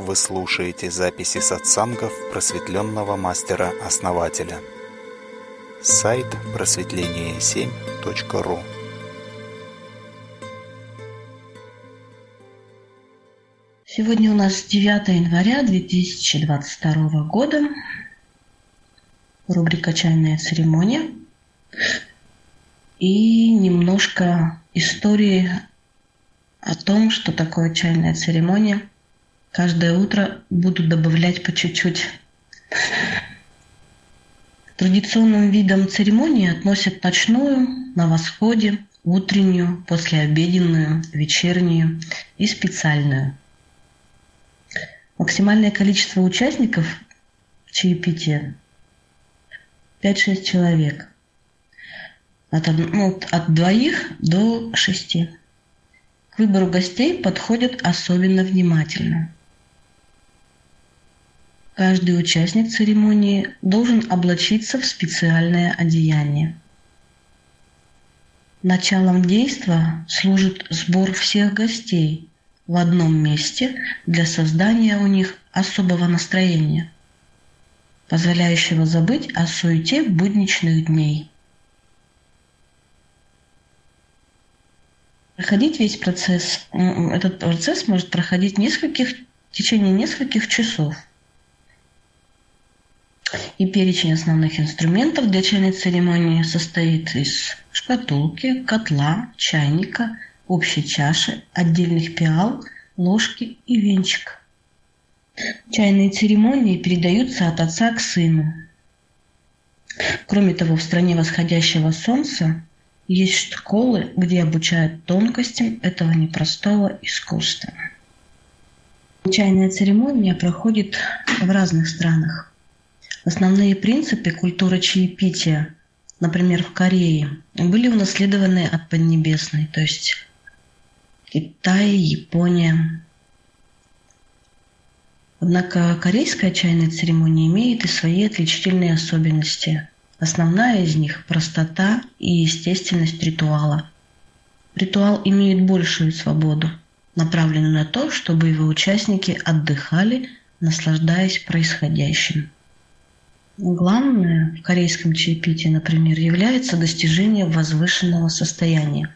Вы слушаете записи сатсангов просветленного мастера-основателя. Сайт просветление7.ру Сегодня у нас 9 января 2022 года. Рубрика «Чайная церемония». И немножко истории о том, что такое чайная церемония. Каждое утро буду добавлять по чуть-чуть. Традиционным видом церемонии относят ночную, на восходе, утреннюю, послеобеденную, вечернюю и специальную. Максимальное количество участников чаепития 5-6 человек. От, ну, от двоих до шести выбору гостей подходят особенно внимательно. Каждый участник церемонии должен облачиться в специальное одеяние. Началом действа служит сбор всех гостей в одном месте для создания у них особого настроения, позволяющего забыть о суете будничных дней – проходить весь процесс, этот процесс может проходить нескольких, в течение нескольких часов. И перечень основных инструментов для чайной церемонии состоит из шкатулки, котла, чайника, общей чаши, отдельных пиал, ложки и венчик. Чайные церемонии передаются от отца к сыну. Кроме того, в стране восходящего солнца есть школы, где обучают тонкостям этого непростого искусства. Чайная церемония проходит в разных странах. Основные принципы культуры чаепития, например, в Корее, были унаследованы от Поднебесной, то есть Китай, Япония. Однако корейская чайная церемония имеет и свои отличительные особенности – Основная из них – простота и естественность ритуала. Ритуал имеет большую свободу, направленную на то, чтобы его участники отдыхали, наслаждаясь происходящим. Главное в корейском чаепитии, например, является достижение возвышенного состояния.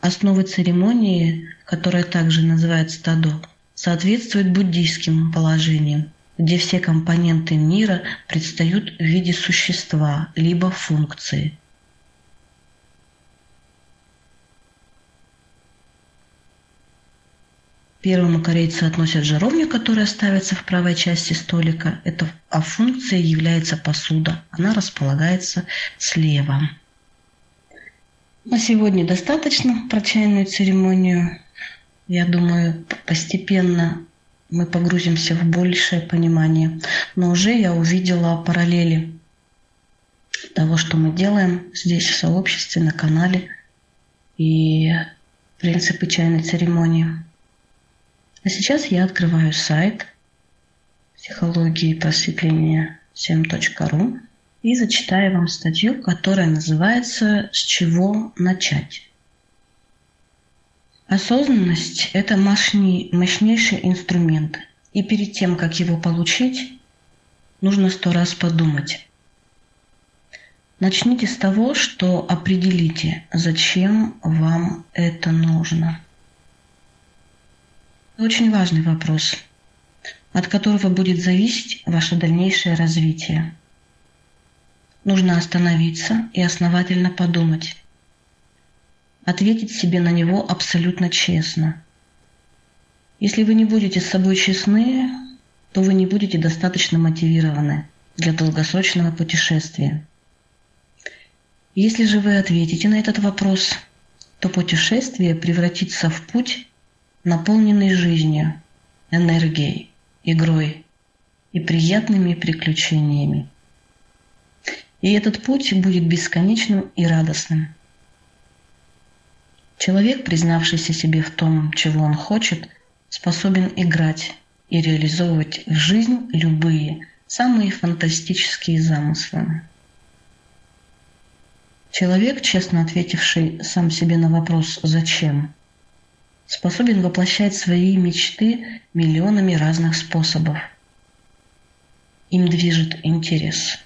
Основы церемонии, которая также называется тадо, соответствует буддийским положениям – где все компоненты мира предстают в виде существа либо функции. Первому корейцу относят жаровню, которая ставится в правой части столика. Это, а функцией является посуда. Она располагается слева. На сегодня достаточно про чайную церемонию. Я думаю, постепенно мы погрузимся в большее понимание. Но уже я увидела параллели того, что мы делаем здесь в сообществе, на канале и принципы чайной церемонии. А сейчас я открываю сайт психологии просветления 7.ru и зачитаю вам статью, которая называется «С чего начать?». Осознанность – это мощней, мощнейший инструмент. И перед тем, как его получить, нужно сто раз подумать. Начните с того, что определите, зачем вам это нужно. Очень важный вопрос, от которого будет зависеть ваше дальнейшее развитие. Нужно остановиться и основательно подумать, ответить себе на него абсолютно честно. Если вы не будете с собой честны, то вы не будете достаточно мотивированы для долгосрочного путешествия. Если же вы ответите на этот вопрос, то путешествие превратится в путь, наполненный жизнью, энергией, игрой и приятными приключениями. И этот путь будет бесконечным и радостным. Человек, признавшийся себе в том, чего он хочет, способен играть и реализовывать в жизнь любые, самые фантастические замыслы. Человек, честно ответивший сам себе на вопрос «Зачем?», способен воплощать свои мечты миллионами разных способов. Им движет интерес.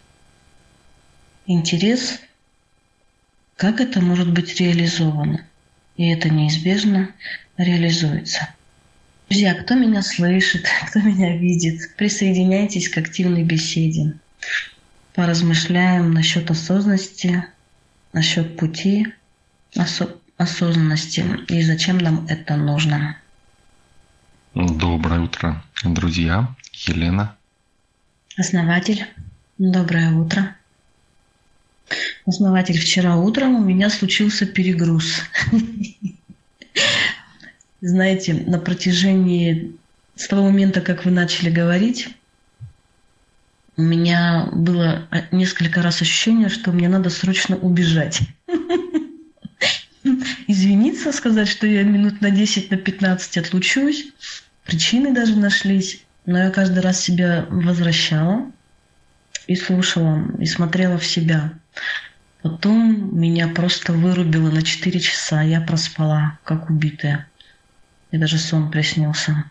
Интерес, как это может быть реализовано. И это неизбежно реализуется. Друзья, кто меня слышит, кто меня видит, присоединяйтесь к активной беседе. Поразмышляем насчет осознанности, насчет пути осо- осознанности и зачем нам это нужно. Доброе утро, друзья. Елена. Основатель. Доброе утро. Основатель, вчера утром у меня случился перегруз. Знаете, на протяжении с того момента, как вы начали говорить, у меня было несколько раз ощущение, что мне надо срочно убежать. Извиниться, сказать, что я минут на 10, на 15 отлучусь. Причины даже нашлись. Но я каждый раз себя возвращала и слушала, и смотрела в себя. Потом меня просто вырубило на 4 часа. Я проспала, как убитая. И даже сон приснился.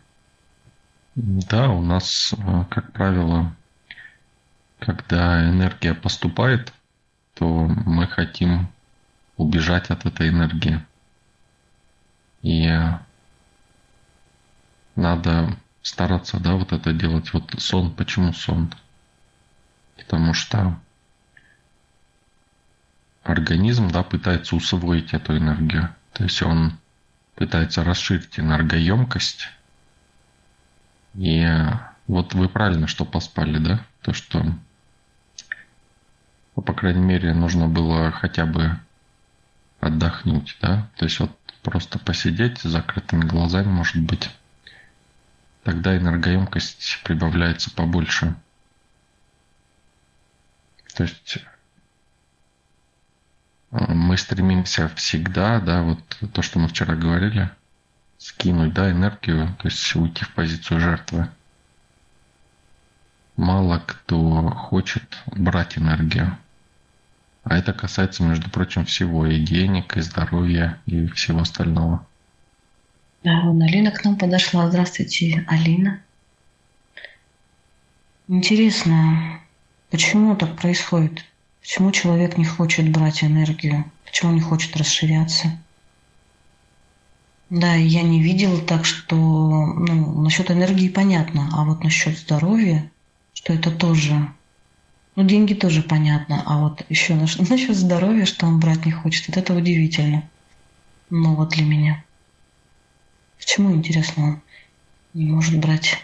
Да, у нас, э, как правило, когда энергия поступает, то мы хотим убежать от этой энергии. И надо стараться, да, вот это делать. Вот сон, почему сон? Потому что организм, да, пытается усвоить эту энергию. То есть он пытается расширить энергоемкость. И вот вы правильно, что поспали, да? То, что, ну, по крайней мере, нужно было хотя бы отдохнуть, да? То есть вот просто посидеть с закрытыми глазами, может быть. Тогда энергоемкость прибавляется побольше. То есть мы стремимся всегда, да, вот то, что мы вчера говорили, скинуть, да, энергию, то есть уйти в позицию жертвы. Мало кто хочет брать энергию. А это касается, между прочим, всего, и денег, и здоровья, и всего остального. Да, вон Алина к нам подошла. Здравствуйте, Алина. Интересно, почему так происходит? Почему человек не хочет брать энергию? Почему не хочет расширяться? Да, я не видела так, что ну, насчет энергии понятно, а вот насчет здоровья, что это тоже ну, деньги тоже понятно, а вот еще насчет, насчет здоровья, что он брать не хочет, вот это удивительно. Ну, вот для меня. Почему, интересно, он не может брать?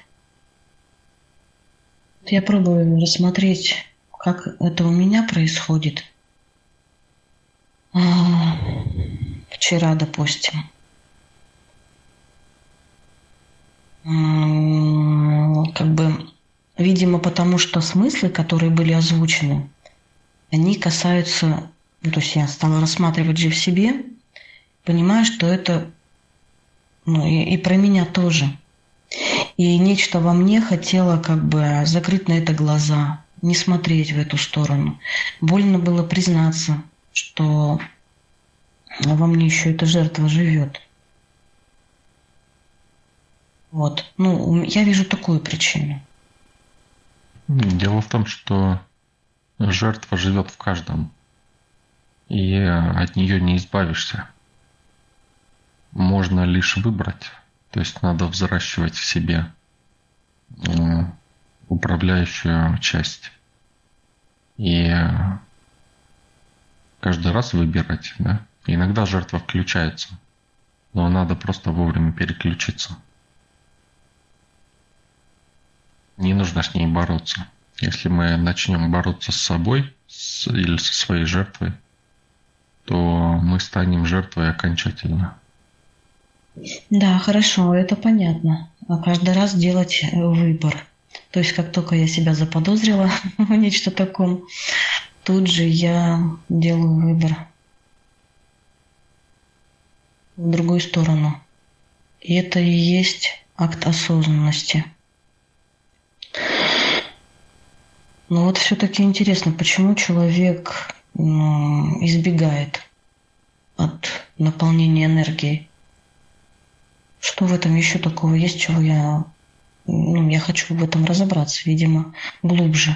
Я пробую рассмотреть как это у меня происходит. А, вчера, допустим. Как бы, видимо, потому что смыслы, которые были озвучены, они касаются, ну, то есть я стала рассматривать же в себе, понимаю, что это ну, и, и про меня тоже. И нечто во мне хотело как бы закрыть на это глаза, не смотреть в эту сторону. Больно было признаться, что во мне еще эта жертва живет. Вот. Ну, я вижу такую причину. Дело в том, что жертва живет в каждом, и от нее не избавишься. Можно лишь выбрать, то есть надо взращивать в себе управляющую часть. И каждый раз выбирать, да. Иногда жертва включается, но надо просто вовремя переключиться. Не нужно с ней бороться. Если мы начнем бороться с собой с, или со своей жертвой, то мы станем жертвой окончательно. Да, хорошо, это понятно. А каждый раз делать выбор – то есть как только я себя заподозрила в нечто таком, тут же я делаю выбор в другую сторону. И это и есть акт осознанности. Но вот все-таки интересно, почему человек избегает от наполнения энергией? Что в этом еще такого есть, чего я... Ну, я хочу в этом разобраться, видимо, глубже.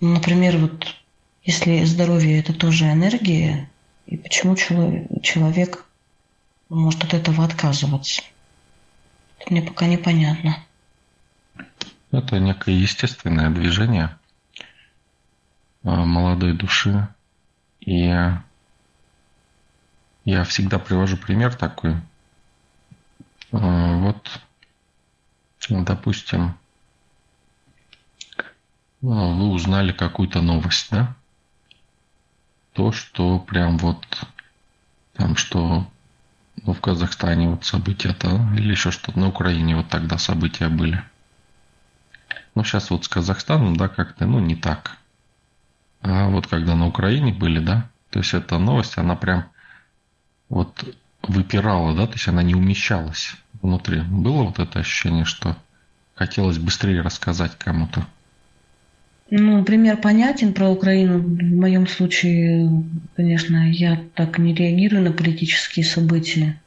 Ну, например, вот если здоровье – это тоже энергия, и почему человек может от этого отказываться? Это мне пока непонятно. Это некое естественное движение а, молодой души. И я всегда привожу пример такой. А, вот, допустим, ну, вы узнали какую-то новость, да? То, что прям вот там, что ну, в Казахстане вот события-то, или еще что-то, на Украине вот тогда события были. Ну, сейчас вот с Казахстаном, да, как-то, ну, не так. А вот когда на Украине были, да, то есть эта новость, она прям вот выпирала, да, то есть она не умещалась внутри. Было вот это ощущение, что хотелось быстрее рассказать кому-то? Ну, пример понятен про Украину. В моем случае, конечно, я так не реагирую на политические события.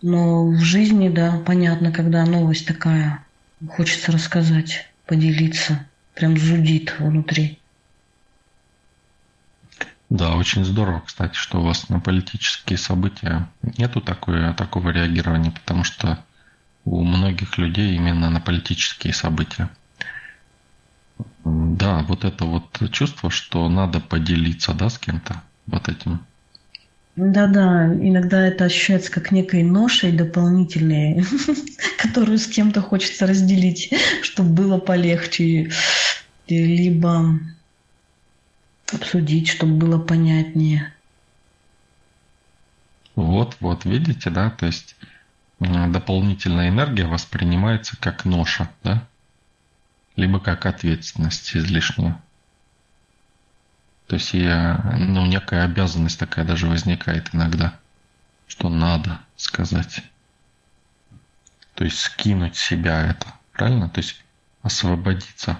Но в жизни, да, понятно, когда новость такая, хочется рассказать, поделиться, прям зудит внутри. Да, очень здорово, кстати, что у вас на политические события нету такой, такого реагирования, потому что у многих людей именно на политические события. Да, вот это вот чувство, что надо поделиться, да, с кем-то вот этим. Да-да, иногда это ощущается как некой ношей дополнительной, которую с кем-то хочется разделить, чтобы было полегче, либо обсудить, чтобы было понятнее. Вот, вот, видите, да, то есть дополнительная энергия воспринимается как ноша, да, либо как ответственность излишняя. То есть я, ну, некая обязанность такая даже возникает иногда, что надо сказать. То есть скинуть себя это, правильно? То есть освободиться.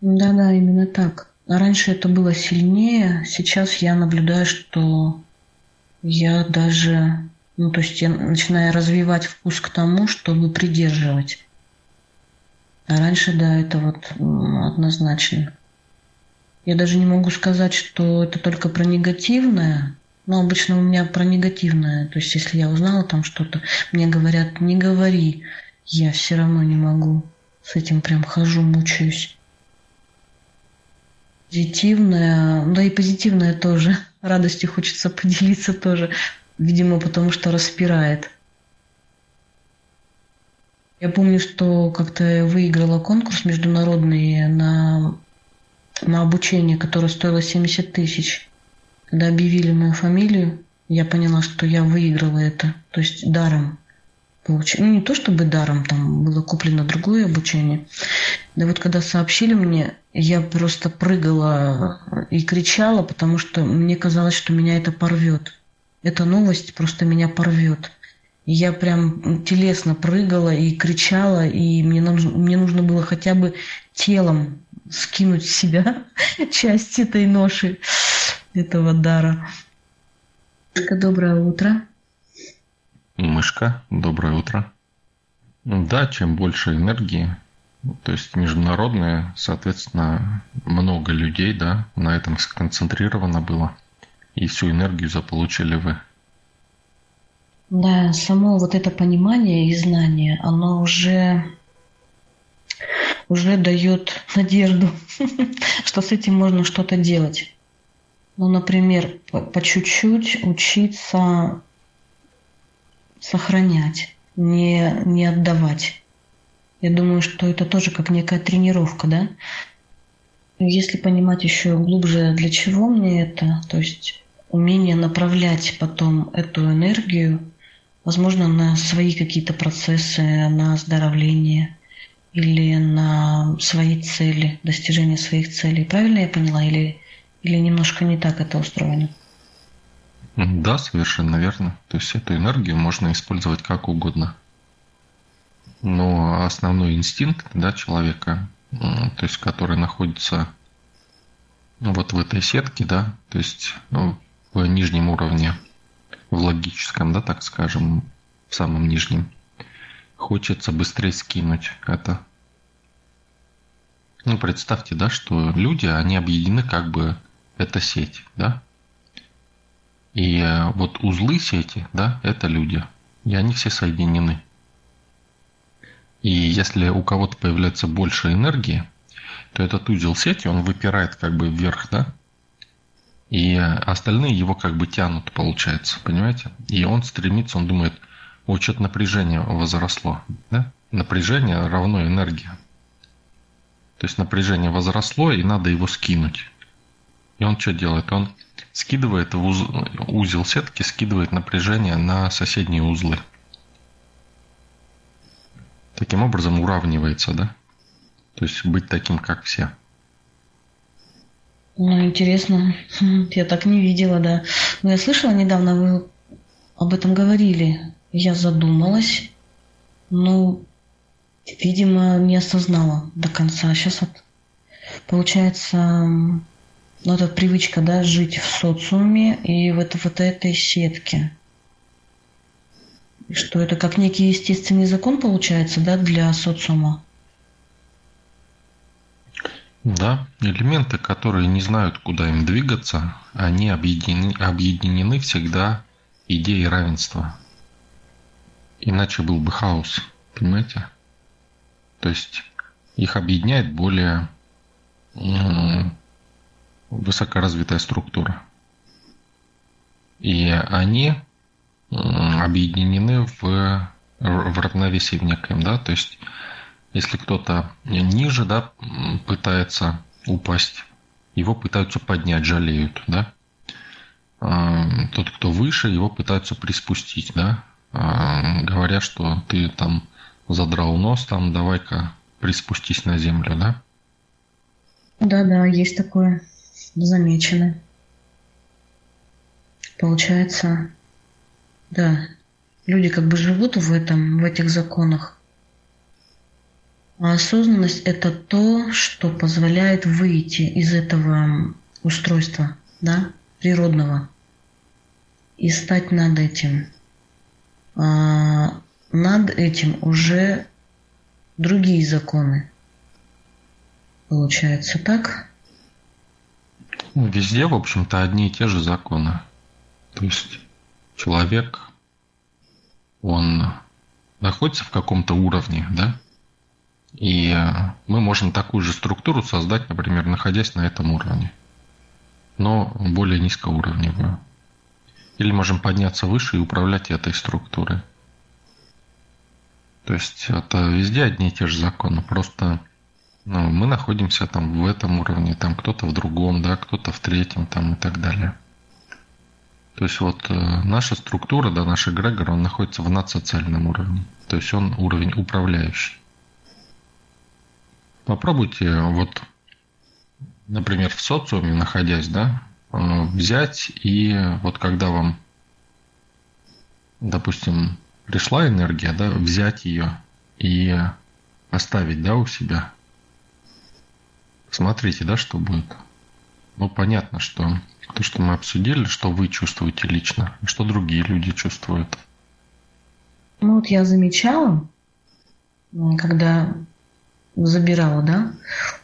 Да-да, именно так. Раньше это было сильнее, сейчас я наблюдаю, что я даже, ну то есть я начинаю развивать вкус к тому, чтобы придерживать. А раньше, да, это вот однозначно. Я даже не могу сказать, что это только про негативное, но обычно у меня про негативное. То есть если я узнала там что-то, мне говорят, не говори, я все равно не могу. С этим прям хожу, мучаюсь позитивное, да и позитивное тоже. Радостью хочется поделиться тоже, видимо, потому что распирает. Я помню, что как-то я выиграла конкурс международный на, на обучение, которое стоило 70 тысяч. Когда объявили мою фамилию, я поняла, что я выиграла это, то есть даром. Получ... Ну, не то чтобы даром, там было куплено другое обучение. Да вот когда сообщили мне, я просто прыгала и кричала, потому что мне казалось, что меня это порвет. Эта новость просто меня порвет. Я прям телесно прыгала и кричала, и мне нужно, мне нужно было хотя бы телом скинуть с себя часть этой ноши, этого дара. Доброе утро. Мышка, доброе утро. Да, чем больше энергии, то есть международные, соответственно, много людей, да, на этом сконцентрировано было. И всю энергию заполучили вы. Да, само вот это понимание и знание, оно уже уже дает надежду, что с этим можно что-то делать. Ну, например, по, чуть-чуть учиться сохранять, не, не отдавать. Я думаю, что это тоже как некая тренировка, да? Если понимать еще глубже, для чего мне это, то есть умение направлять потом эту энергию, возможно, на свои какие-то процессы, на оздоровление или на свои цели, достижение своих целей. Правильно я поняла? Или, или немножко не так это устроено? Да, совершенно верно. То есть эту энергию можно использовать как угодно. Но основной инстинкт да, человека, то есть который находится вот в этой сетке, да, то есть ну, в нижнем уровне, в логическом, да, так скажем, в самом нижнем. Хочется быстрее скинуть это. Ну, представьте, да, что люди, они объединены как бы, это сеть, да? И э, вот узлы сети, да, это люди. И они все соединены. И если у кого-то появляется больше энергии, то этот узел сети, он выпирает как бы вверх, да? И остальные его как бы тянут, получается, понимаете? И он стремится, он думает, о, что-то напряжение возросло, да? Напряжение равно энергия. То есть напряжение возросло, и надо его скинуть. И он что делает? Он скидывает в уз... узел сетки, скидывает напряжение на соседние узлы. Таким образом уравнивается, да? То есть быть таким, как все. Ну, интересно. Я так не видела, да. Но я слышала недавно, вы об этом говорили. Я задумалась. Ну, видимо, не осознала до конца. Сейчас вот, получается, ну, это привычка, да, жить в социуме и в, это, вот этой сетке. Что это как некий естественный закон получается, да, для социума? Да, элементы, которые не знают, куда им двигаться, они объединены, объединены всегда идеей равенства. Иначе был бы хаос, понимаете? То есть их объединяет более высокоразвитая структура. И они объединены в, в равновесии в некоем, да, то есть если кто-то ниже, да, пытается упасть, его пытаются поднять, жалеют, да. Тот, кто выше, его пытаются приспустить, да, говоря, что ты там задрал нос, там давай-ка приспустись на землю, да. Да-да, есть такое, замечено. Получается, да, люди как бы живут в этом, в этих законах, а осознанность – это то, что позволяет выйти из этого устройства, да, природного, и стать над этим. А над этим уже другие законы. Получается так? Ну, везде, в общем-то, одни и те же законы. То есть человек, он находится в каком-то уровне, да, и мы можем такую же структуру создать, например, находясь на этом уровне, но более низкоуровневую. Или можем подняться выше и управлять этой структурой. То есть это везде одни и те же законы, просто ну, мы находимся там в этом уровне, там кто-то в другом, да, кто-то в третьем там и так далее. То есть вот э, наша структура, да, наш эгрегор, он находится в надсоциальном уровне. То есть он уровень управляющий. Попробуйте вот, например, в социуме находясь, да, э, взять и вот когда вам, допустим, пришла энергия, да, взять ее и оставить, да, у себя. Смотрите, да, что будет. Ну, понятно, что то, что мы обсудили, что вы чувствуете лично, что другие люди чувствуют. Ну, вот я замечала, когда забирала, да,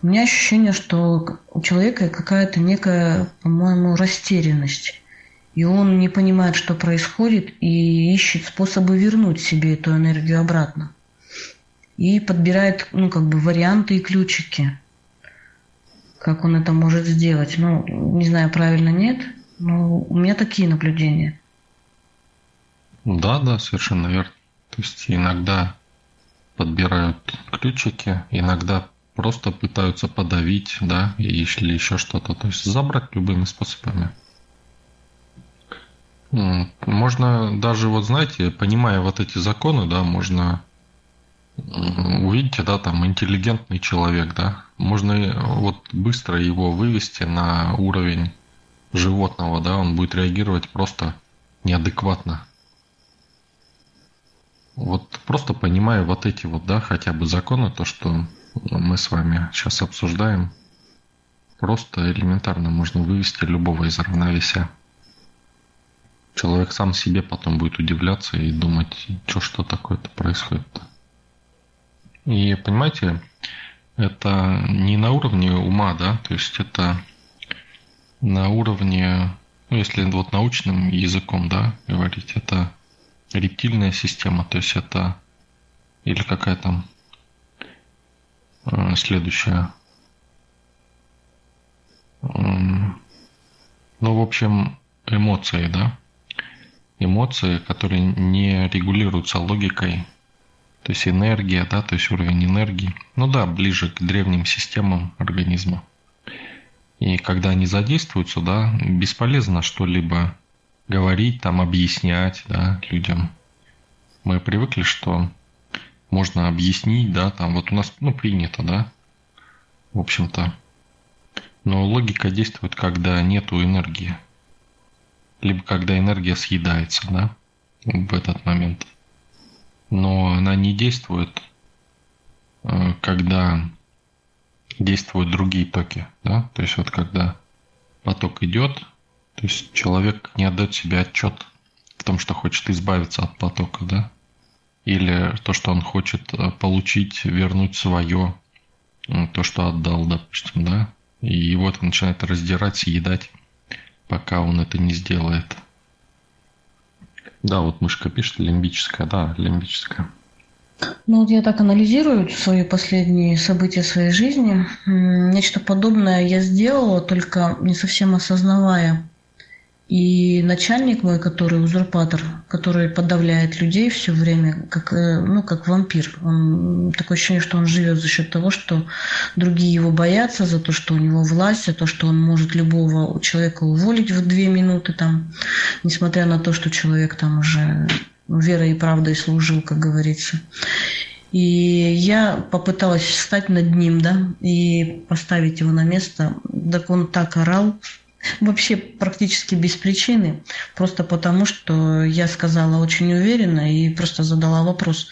у меня ощущение, что у человека какая-то некая, по-моему, растерянность. И он не понимает, что происходит, и ищет способы вернуть себе эту энергию обратно. И подбирает, ну, как бы варианты и ключики, как он это может сделать. Ну, не знаю, правильно нет, но у меня такие наблюдения. Да, да, совершенно верно. То есть иногда подбирают ключики, иногда просто пытаются подавить, да, или еще что-то, то есть забрать любыми способами. Можно даже, вот знаете, понимая вот эти законы, да, можно увидите, да, там интеллигентный человек, да, можно вот быстро его вывести на уровень животного, да, он будет реагировать просто неадекватно. Вот просто понимая вот эти вот, да, хотя бы законы, то, что мы с вами сейчас обсуждаем, просто элементарно можно вывести любого из равновесия. Человек сам себе потом будет удивляться и думать, что что такое-то происходит. И понимаете, это не на уровне ума, да, то есть это на уровне, ну, если вот научным языком, да, говорить, это рептильная система, то есть это или какая там э, следующая. Ну, в общем, эмоции, да, эмоции, которые не регулируются логикой, то есть энергия, да, то есть уровень энергии. Ну да, ближе к древним системам организма. И когда они задействуются, да, бесполезно что-либо говорить, там, объяснять, да, людям. Мы привыкли, что можно объяснить, да, там, вот у нас, ну, принято, да, в общем-то. Но логика действует, когда нету энергии либо когда энергия съедается, да, в этот момент. Но она не действует, э, когда действуют другие токи, да, то есть вот когда поток идет, то есть человек не отдает себе отчет в том, что хочет избавиться от потока, да, или то, что он хочет э, получить, вернуть свое, то, что отдал, допустим, да, и его это начинает раздирать, съедать пока он это не сделает. Да, вот мышка пишет лимбическая, да, лимбическая. Ну вот я так анализирую свои последние события своей жизни. Нечто подобное я сделала, только не совсем осознавая, и начальник мой, который узурпатор, который подавляет людей все время, как, э, ну, как вампир. Он, такое ощущение, что он живет за счет того, что другие его боятся, за то, что у него власть, за то, что он может любого человека уволить в две минуты, там, несмотря на то, что человек там уже верой и правдой служил, как говорится. И я попыталась встать над ним, да, и поставить его на место. Так он так орал, Вообще практически без причины, просто потому что я сказала очень уверенно и просто задала вопрос,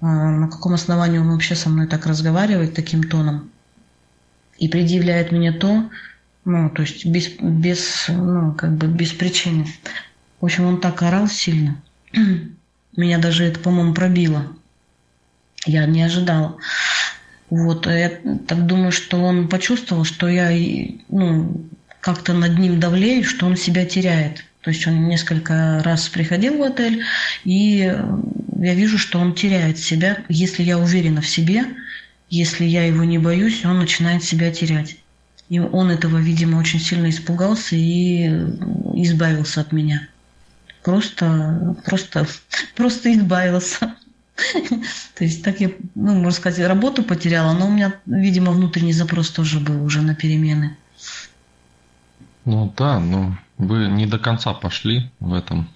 а, на каком основании он вообще со мной так разговаривает таким тоном. И предъявляет мне то, ну, то есть без, без, ну, как бы без причины. В общем, он так орал сильно. Меня даже это, по-моему, пробило. Я не ожидала. Вот, я так думаю, что он почувствовал, что я, ну, как-то над ним давлею, что он себя теряет. То есть он несколько раз приходил в отель, и я вижу, что он теряет себя. Если я уверена в себе, если я его не боюсь, он начинает себя терять. И он этого, видимо, очень сильно испугался и избавился от меня. Просто, просто, просто избавился. То есть так я, ну, можно сказать, работу потеряла, но у меня, видимо, внутренний запрос тоже был уже на перемены. Ну да, но вы не до конца пошли в этом.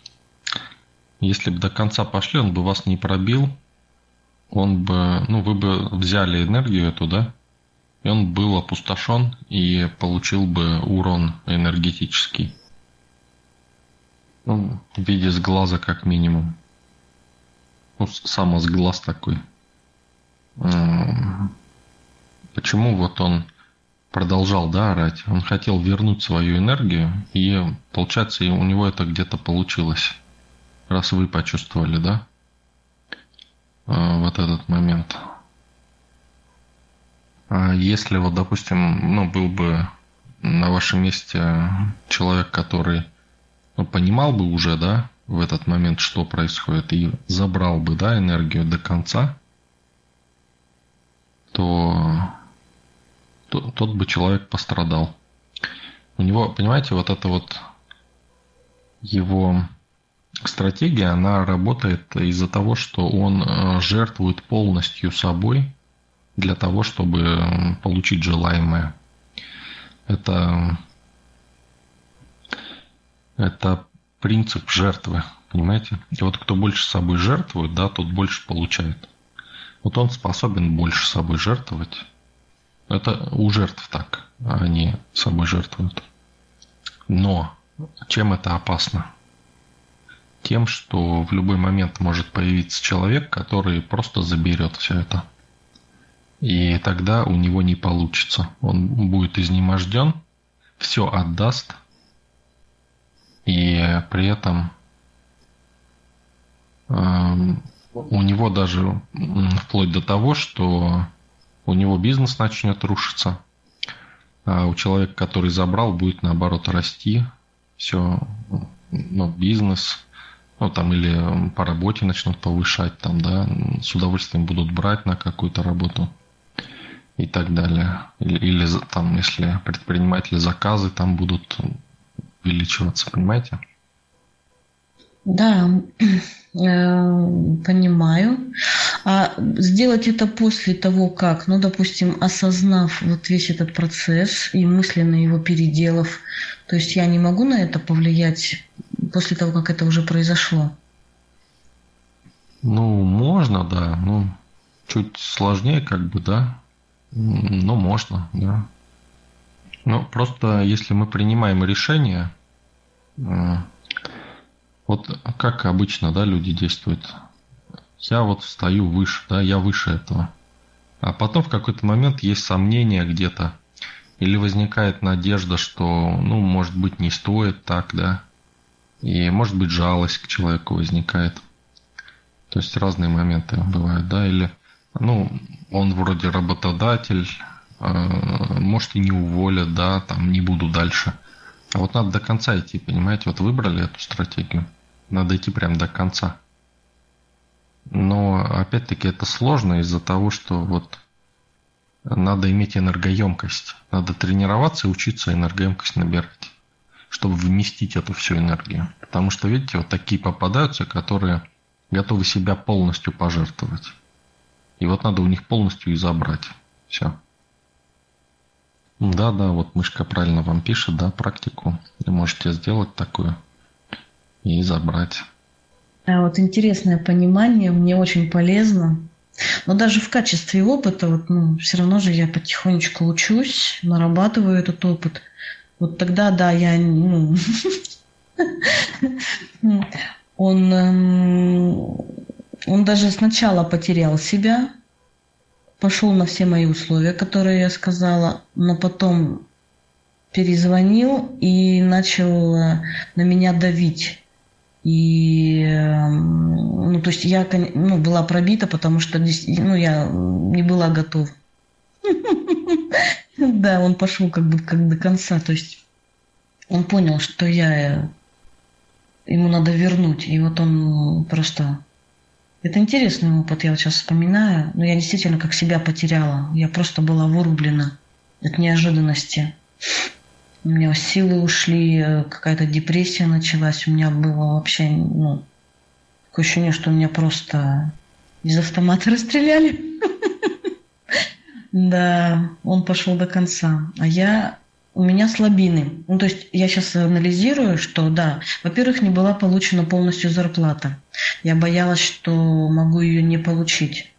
Если бы до конца пошли, он бы вас не пробил. Он бы, ну, вы бы взяли энергию эту, да? И он был опустошен и получил бы урон энергетический. Ну, в виде сглаза как минимум. Ну, самосглаз такой. Почему вот он продолжал, да, орать. Он хотел вернуть свою энергию, и получается, у него это где-то получилось. Раз вы почувствовали, да, а, вот этот момент. А если вот, допустим, ну, был бы на вашем месте человек, который ну, понимал бы уже, да, в этот момент, что происходит, и забрал бы, да, энергию до конца, то то, тот бы человек пострадал. У него, понимаете, вот это вот его стратегия, она работает из-за того, что он э, жертвует полностью собой для того, чтобы получить желаемое. Это, это принцип жертвы, понимаете? И вот кто больше собой жертвует, да, тот больше получает. Вот он способен больше собой жертвовать, это у жертв так, а они собой жертвуют. Но чем это опасно? Тем, что в любой момент может появиться человек, который просто заберет все это. И тогда у него не получится. Он будет изнеможден, все отдаст, и при этом эм, у него даже вплоть до того, что у него бизнес начнет рушиться, а у человека, который забрал, будет наоборот расти, все, ну, бизнес, ну, там, или по работе начнут повышать, там, да, с удовольствием будут брать на какую-то работу и так далее. Или, или там, если предприниматели заказы там будут увеличиваться, понимаете? Да, э, понимаю. А сделать это после того, как, ну, допустим, осознав вот весь этот процесс и мысленно его переделав, то есть я не могу на это повлиять после того, как это уже произошло? Ну, можно, да. Ну, чуть сложнее, как бы, да. Ну, можно, да. Ну, просто если мы принимаем решение, э, вот как обычно, да, люди действуют. Я вот встаю выше, да, я выше этого. А потом в какой-то момент есть сомнения где-то. Или возникает надежда, что, ну, может быть, не стоит так, да. И, может быть, жалость к человеку возникает. То есть разные моменты бывают, да. Или, ну, он вроде работодатель, э, может и не уволят, да, там не буду дальше. А вот надо до конца идти, понимаете, вот выбрали эту стратегию. Надо идти прям до конца. Но опять-таки это сложно из-за того, что вот надо иметь энергоемкость. Надо тренироваться и учиться энергоемкость набирать, чтобы вместить эту всю энергию. Потому что, видите, вот такие попадаются, которые готовы себя полностью пожертвовать. И вот надо у них полностью и забрать. Все. Да, да, вот мышка правильно вам пишет, да, практику. Вы можете сделать такую и забрать. А вот интересное понимание, мне очень полезно. Но даже в качестве опыта, вот, ну, все равно же я потихонечку учусь, нарабатываю этот опыт. Вот тогда, да, я, ну, он, эм, он даже сначала потерял себя, пошел на все мои условия, которые я сказала, но потом перезвонил и начал э, на меня давить. И, эм, ну, то есть я ну, была пробита, потому что ну, я не была готова. Да, он пошел как бы как до конца. То есть он понял, что я ему надо вернуть. И вот он просто... Это интересный опыт, я вот сейчас вспоминаю. Но я действительно как себя потеряла. Я просто была вырублена от неожиданности. У меня силы ушли, э, какая-то депрессия началась. У меня было вообще, ну, такое ощущение, что меня просто из автомата расстреляли. Да, он пошел до конца. А я у меня слабины. Ну, то есть я сейчас анализирую, что да, во-первых, не была получена полностью зарплата. Я боялась, что могу ее не получить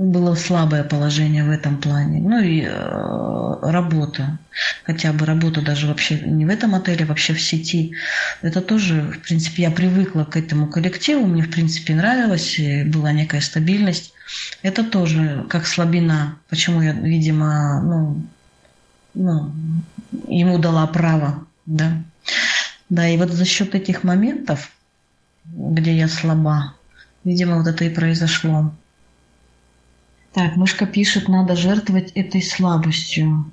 было слабое положение в этом плане. Ну и э, работа, хотя бы работа даже вообще не в этом отеле, вообще в сети. Это тоже, в принципе, я привыкла к этому коллективу, мне, в принципе, нравилось, была некая стабильность. Это тоже как слабина, почему я, видимо, ну, ну, ему дала право, да. Да, и вот за счет этих моментов, где я слаба, видимо, вот это и произошло. Так, мышка пишет, надо жертвовать этой слабостью.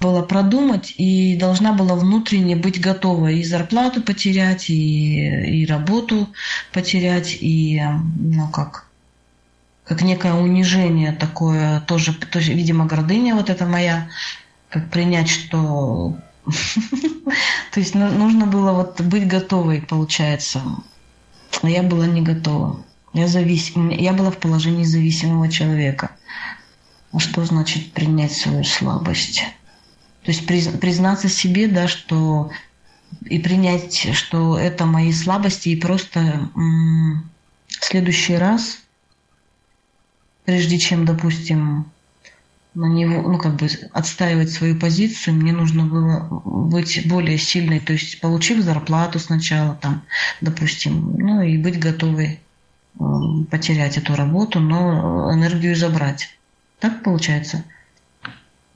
Было продумать и должна была внутренне быть готова и зарплату потерять, и, и работу потерять, и, ну как, как некое унижение такое, тоже, тоже, видимо, гордыня вот эта моя, как принять, что... То есть ну, нужно было вот быть готовой, получается. Но я была не готова. Я, зависим, я была в положении зависимого человека. А что значит принять свою слабость? То есть признаться себе, да, что и принять, что это мои слабости, и просто м- в следующий раз, прежде чем, допустим, на него, ну, как бы отстаивать свою позицию, мне нужно было быть более сильной, то есть получив зарплату сначала, там, допустим, ну, и быть готовой потерять эту работу, но энергию забрать. Так получается?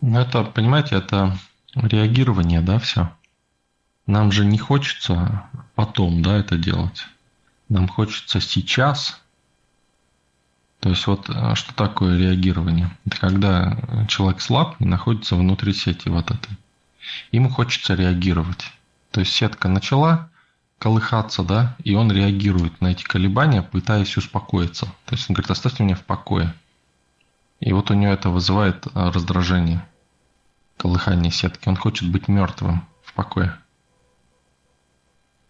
Ну, это, понимаете, это реагирование, да, все. Нам же не хочется потом, да, это делать. Нам хочется сейчас То есть вот э, что такое реагирование? Это когда человек слаб и находится внутри сети вот этой. Ему хочется реагировать. То есть сетка начала колыхаться, да, и он реагирует на эти колебания, пытаясь успокоиться. То есть он говорит, оставьте меня в покое. И вот у него это вызывает э, раздражение, колыхание сетки. Он хочет быть мертвым в покое.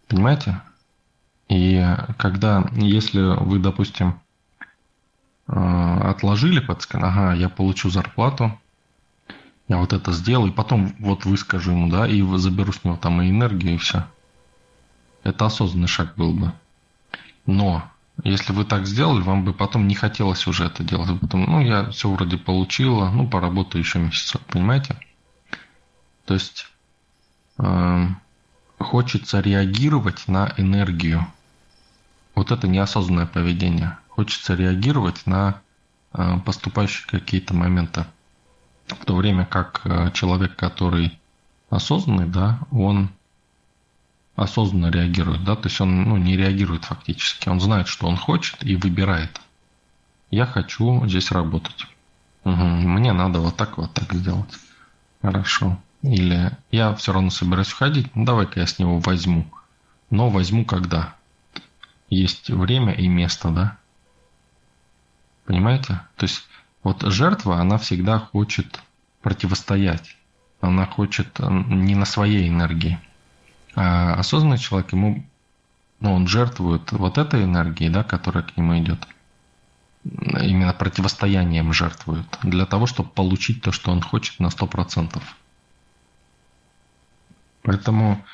Понимаете? И когда, если вы, допустим, э, отложили под ага, я получу зарплату, я вот это сделал, и потом вот выскажу ему, да, и заберу с него там и энергию, и все. Это осознанный шаг был бы. Но если вы так сделали, вам бы потом не хотелось уже это делать. Потом, ну, я все вроде получила, ну, поработаю еще месяцок, понимаете? То есть э, хочется реагировать на энергию. Вот это неосознанное поведение. Хочется реагировать на э, поступающие какие-то моменты. В то время как э, человек, который осознанный, да, он осознанно реагирует, да, то есть он ну, не реагирует фактически, он знает, что он хочет и выбирает. Я хочу здесь работать. Угу, мне надо вот так вот так сделать. Хорошо. Или я все равно собираюсь уходить, ну давай-ка я с него возьму. Но возьму когда? Есть время и место, да? Понимаете? То есть вот жертва, она всегда хочет противостоять. Она хочет не на своей энергии. А осознанный человек, ему, ну, он жертвует вот этой энергией, да, которая к нему идет. Именно противостоянием жертвует. Для того, чтобы получить то, что он хочет на 100%. Поэтому,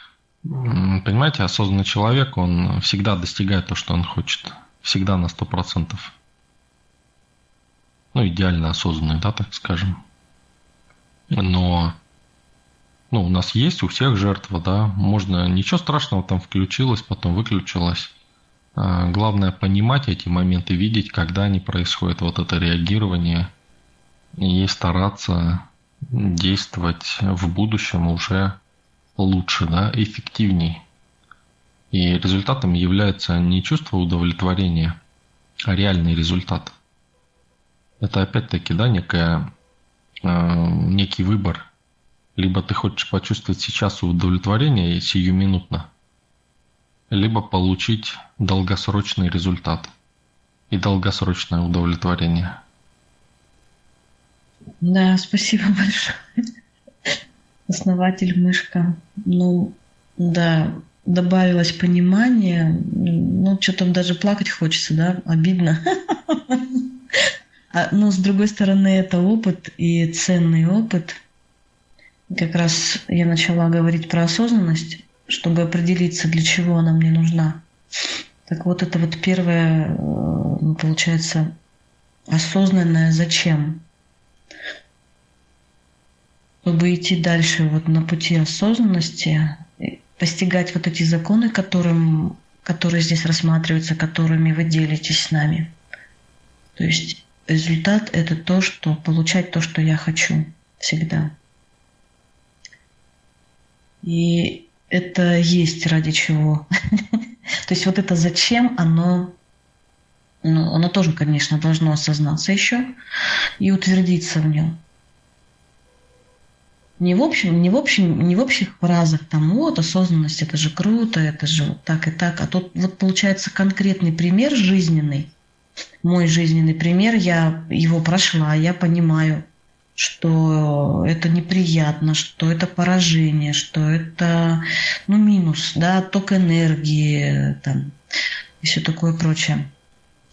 понимаете, осознанный человек, он всегда достигает то, что он хочет. Всегда на 100%. Ну, идеально осознанный, да, так скажем. Но ну, у нас есть у всех жертва, да, можно, ничего страшного, там включилось, потом выключилось. А, главное понимать эти моменты, видеть, когда они происходят, вот это реагирование, и стараться действовать в будущем уже лучше, да, эффективней. И результатом является не чувство удовлетворения, а реальный результат. Это опять-таки, да, некая, э, некий выбор либо ты хочешь почувствовать сейчас удовлетворение сиюминутно, либо получить долгосрочный результат и долгосрочное удовлетворение. Да, спасибо большое. Основатель мышка. Ну, да, добавилось понимание. Ну, что там даже плакать хочется, да, обидно. А, но с другой стороны, это опыт и ценный опыт – как раз я начала говорить про осознанность, чтобы определиться, для чего она мне нужна. Так вот, это вот первое, э, получается, осознанное зачем. Чтобы идти дальше вот на пути осознанности, постигать вот эти законы, которым, которые здесь рассматриваются, которыми вы делитесь с нами. То есть результат – это то, что получать то, что я хочу всегда. И это есть ради чего. То есть вот это зачем, оно, ну, оно тоже, конечно, должно осознаться еще и утвердиться в нем. Не в общем, не в общем, не в общих фразах там, вот осознанность, это же круто, это же вот так и так. А тут вот получается конкретный пример жизненный, мой жизненный пример, я его прошла, я понимаю, что это неприятно, что это поражение, что это ну, минус, да, ток энергии там, и все такое прочее.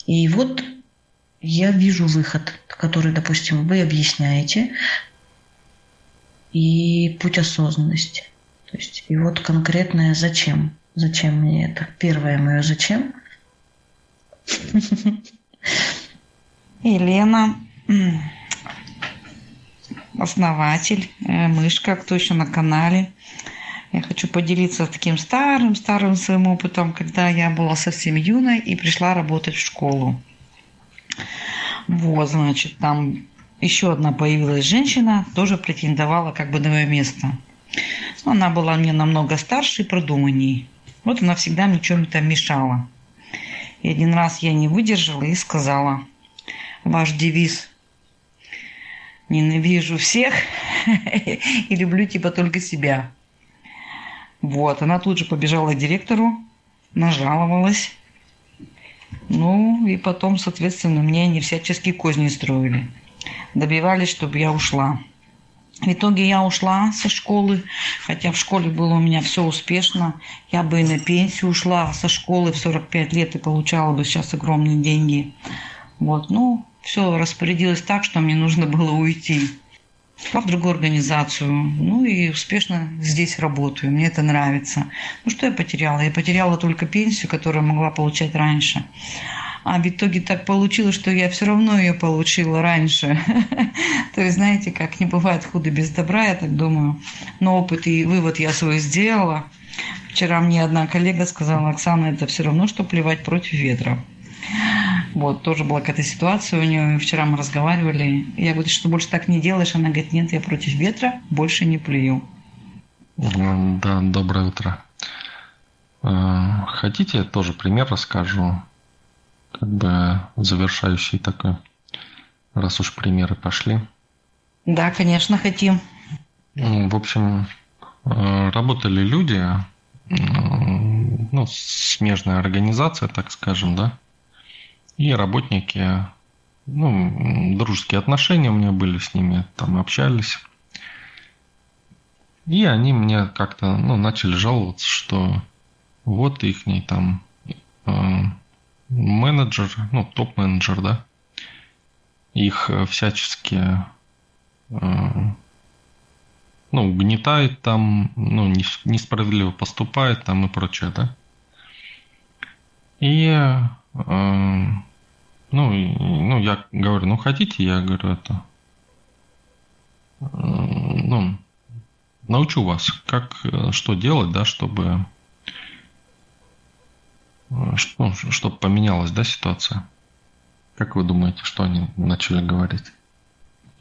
И вот я вижу выход, который, допустим, вы объясняете, и путь осознанности. То есть, и вот конкретное зачем. Зачем мне это? Первое мое зачем. Елена, основатель, э, мышка, кто еще на канале. Я хочу поделиться таким старым-старым своим опытом, когда я была совсем юной и пришла работать в школу. Вот, значит, там еще одна появилась женщина, тоже претендовала как бы на мое место. Но она была мне намного старше и продуманней. Вот она всегда мне чем-то мешала. И один раз я не выдержала и сказала, ваш девиз ненавижу всех и люблю типа только себя. Вот, она тут же побежала к директору, нажаловалась. Ну, и потом, соответственно, мне они всяческие козни строили. Добивались, чтобы я ушла. В итоге я ушла со школы, хотя в школе было у меня все успешно. Я бы и на пенсию ушла со школы в 45 лет и получала бы сейчас огромные деньги. Вот, ну, все распорядилось так, что мне нужно было уйти в другую организацию. Ну и успешно здесь работаю. Мне это нравится. Ну что я потеряла? Я потеряла только пенсию, которую могла получать раньше. А в итоге так получилось, что я все равно ее получила раньше. То есть, знаете, как не бывает худо без добра, я так думаю. Но опыт и вывод я свой сделала. Вчера мне одна коллега сказала, Оксана, это все равно, что плевать против ветра. Вот, тоже была какая-то ситуация у нее. Вчера мы разговаривали. Я говорю, что больше так не делаешь? Она говорит, нет, я против ветра больше не плюю. Да, доброе утро. Э, хотите, тоже пример расскажу, как бы завершающий такой, раз уж примеры пошли. Да, конечно, хотим. В общем, э, работали люди, ну, смежная организация, так скажем, да, и работники, ну, дружеские отношения у меня были с ними, там общались. И они мне как-то, ну, начали жаловаться, что вот их там э, менеджер, ну, топ-менеджер, да, их всячески э, ну, угнетает там, ну, несправедливо поступает там и прочее, да. И э, ну, ну, я говорю, ну, хотите, я говорю, это, ну, научу вас, как, э, что делать, да, чтобы, ну, чтобы поменялась, да, ситуация. Как вы думаете, что они начали говорить?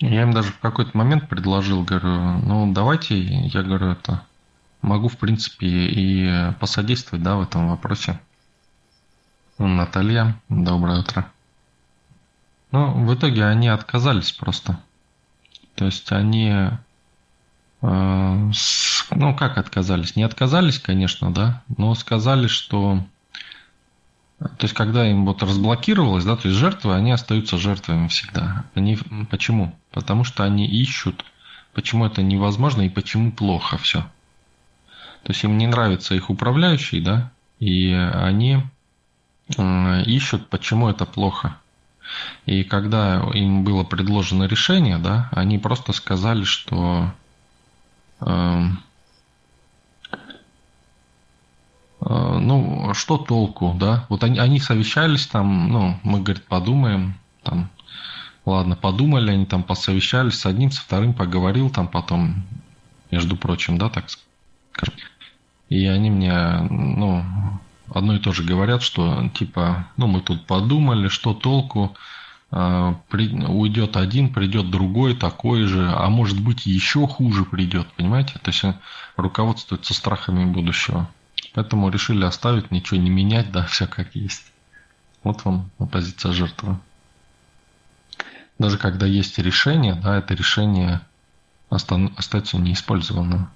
Я им даже в какой-то момент предложил, говорю, ну, давайте, я говорю, это, могу, в принципе, и посодействовать, да, в этом вопросе. Наталья, доброе утро. Ну, в итоге они отказались просто. То есть они, э, с, ну как отказались? Не отказались, конечно, да, но сказали, что, то есть когда им вот разблокировалось, да, то есть жертвы, они остаются жертвами всегда. Они, почему? Потому что они ищут, почему это невозможно и почему плохо все. То есть им не нравится их управляющий, да, и они э, ищут, почему это плохо. И когда им было предложено решение, да, они просто сказали, что э, э, ну, что толку, да? Вот они, они совещались там, ну, мы, говорит, подумаем, там, ладно, подумали, они там посовещались с одним, со вторым поговорил там потом, между прочим, да, так скажем. И они мне, ну, одно и то же говорят, что типа, ну мы тут подумали, что толку, а, при, уйдет один, придет другой такой же, а может быть еще хуже придет, понимаете? То есть руководствуется страхами будущего. Поэтому решили оставить, ничего не менять, да, все как есть. Вот вам позиция жертвы. Даже когда есть решение, да, это решение остается неиспользованным.